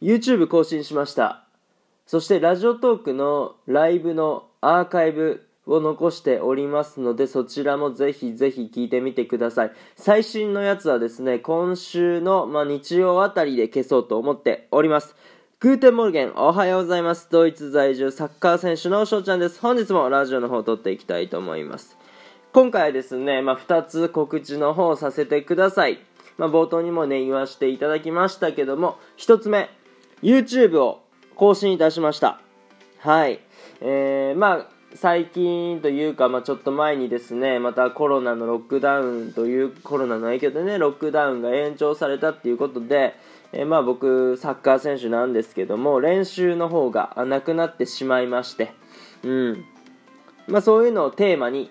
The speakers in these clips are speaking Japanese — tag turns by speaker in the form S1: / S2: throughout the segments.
S1: YouTube 更新しました。そしてラジオトークのライブのアーカイブを残しておりますのでそちらもぜひぜひ聞いてみてください。最新のやつはですね今週の、まあ、日曜あたりで消そうと思っております。 Guten Morgen おはようございます。ドイツ在住サッカー選手の翔ちゃんです。本日もラジオの方を録っていきたいと思います。今回はですね、まあ、2つ告知の方をさせてください、まあ、冒頭にもね言わせていただきましたけども1つ目。YouTube を更新いたしました。はい。えー、まあ最近というか、まあ、ちょっと前にですねまたコロナのロックダウンというコロナの影響でねロックダウンが延長されたっていうことで、えー、まあ僕サッカー選手なんですけども練習の方がなくなってしまいまして。うん。まあそういうのをテーマに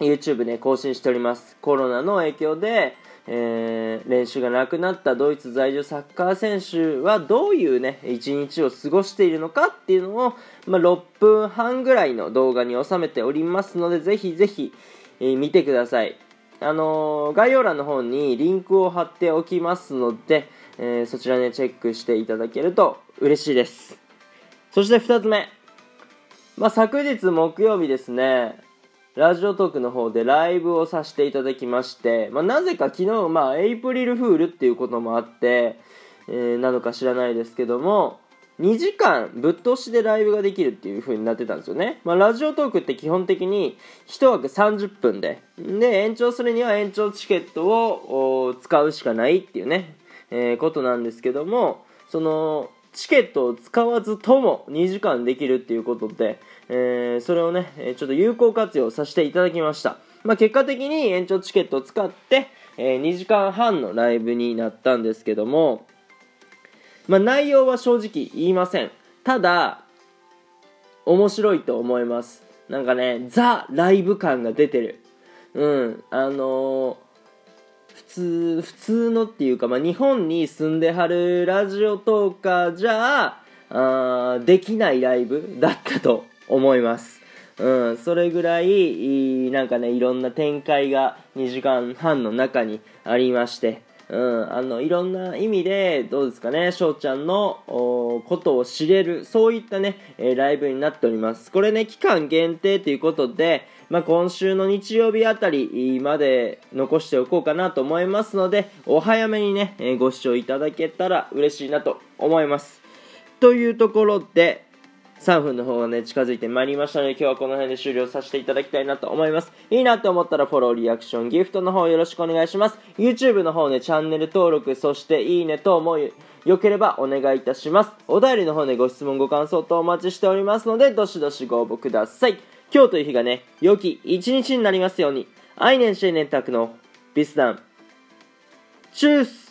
S1: YouTube で更新しております。コロナの影響で、えー、練習がなくなったドイツ在住サッカー選手はどういうね一日を過ごしているのかっていうのを、まあ、6分半ぐらいの動画に収めておりますのでぜひぜひ、えー、見てください。あのー、概要欄の方にリンクを貼っておきますので、えそちらねチェックしていただけると嬉しいです。そして2つ目。まあ、昨日木曜日ですね。ラジオトークの方でライブをさせていただきまして、まあ、なぜか昨日、まあ、エイプリルフールっていうこともあって、えー、なのか知らないですけども、2時間ぶっ通しでライブができるっていう風になってたんですよね。まあ、ラジオトークって基本的に1枠30分で、で、延長するには延長チケットを使うしかないっていうね、えー、ことなんですけども、その、チケットを使わずとも2時間できるっていうことで、えー、それをね、ちょっと有効活用させていただきました。まあ、結果的に延長チケットを使って、えー、2時間半のライブになったんですけども、まあ、内容は正直言いません。ただ、面白いと思います。なんかね、ザ・ライブ感が出てる。うん、あのー通、普通のっていうか、まあ、日本に住んではるラジオとかじゃあできないライブだったと思います。うん、それぐらい、なんかね、いろんな展開が2時間半の中にありまして、うん、あの、いろんな意味で、どうですかね、翔ちゃんのことを知れる、そういったね、えー、ライブになっております。これね、期間限定ということで、まあ、今週の日曜日あたりまで残しておこうかなと思いますので、お早めにねえ、ご視聴いただけたら嬉しいなと思います。というところで、3分の方がね、近づいてまいりましたので、今日はこの辺で終了させていただきたいなと思います。いいなと思ったらフォロー、リアクション、ギフトの方よろしくお願いします。YouTube の方ね、チャンネル登録、そしていいね等もよければお願いいたします。お便りの方ね、ご質問、ご感想とお待ちしておりますので、どしどしご応募ください。今日という日がね、良き一日になりますように、アイネンシェネンタクのビスダン。チュース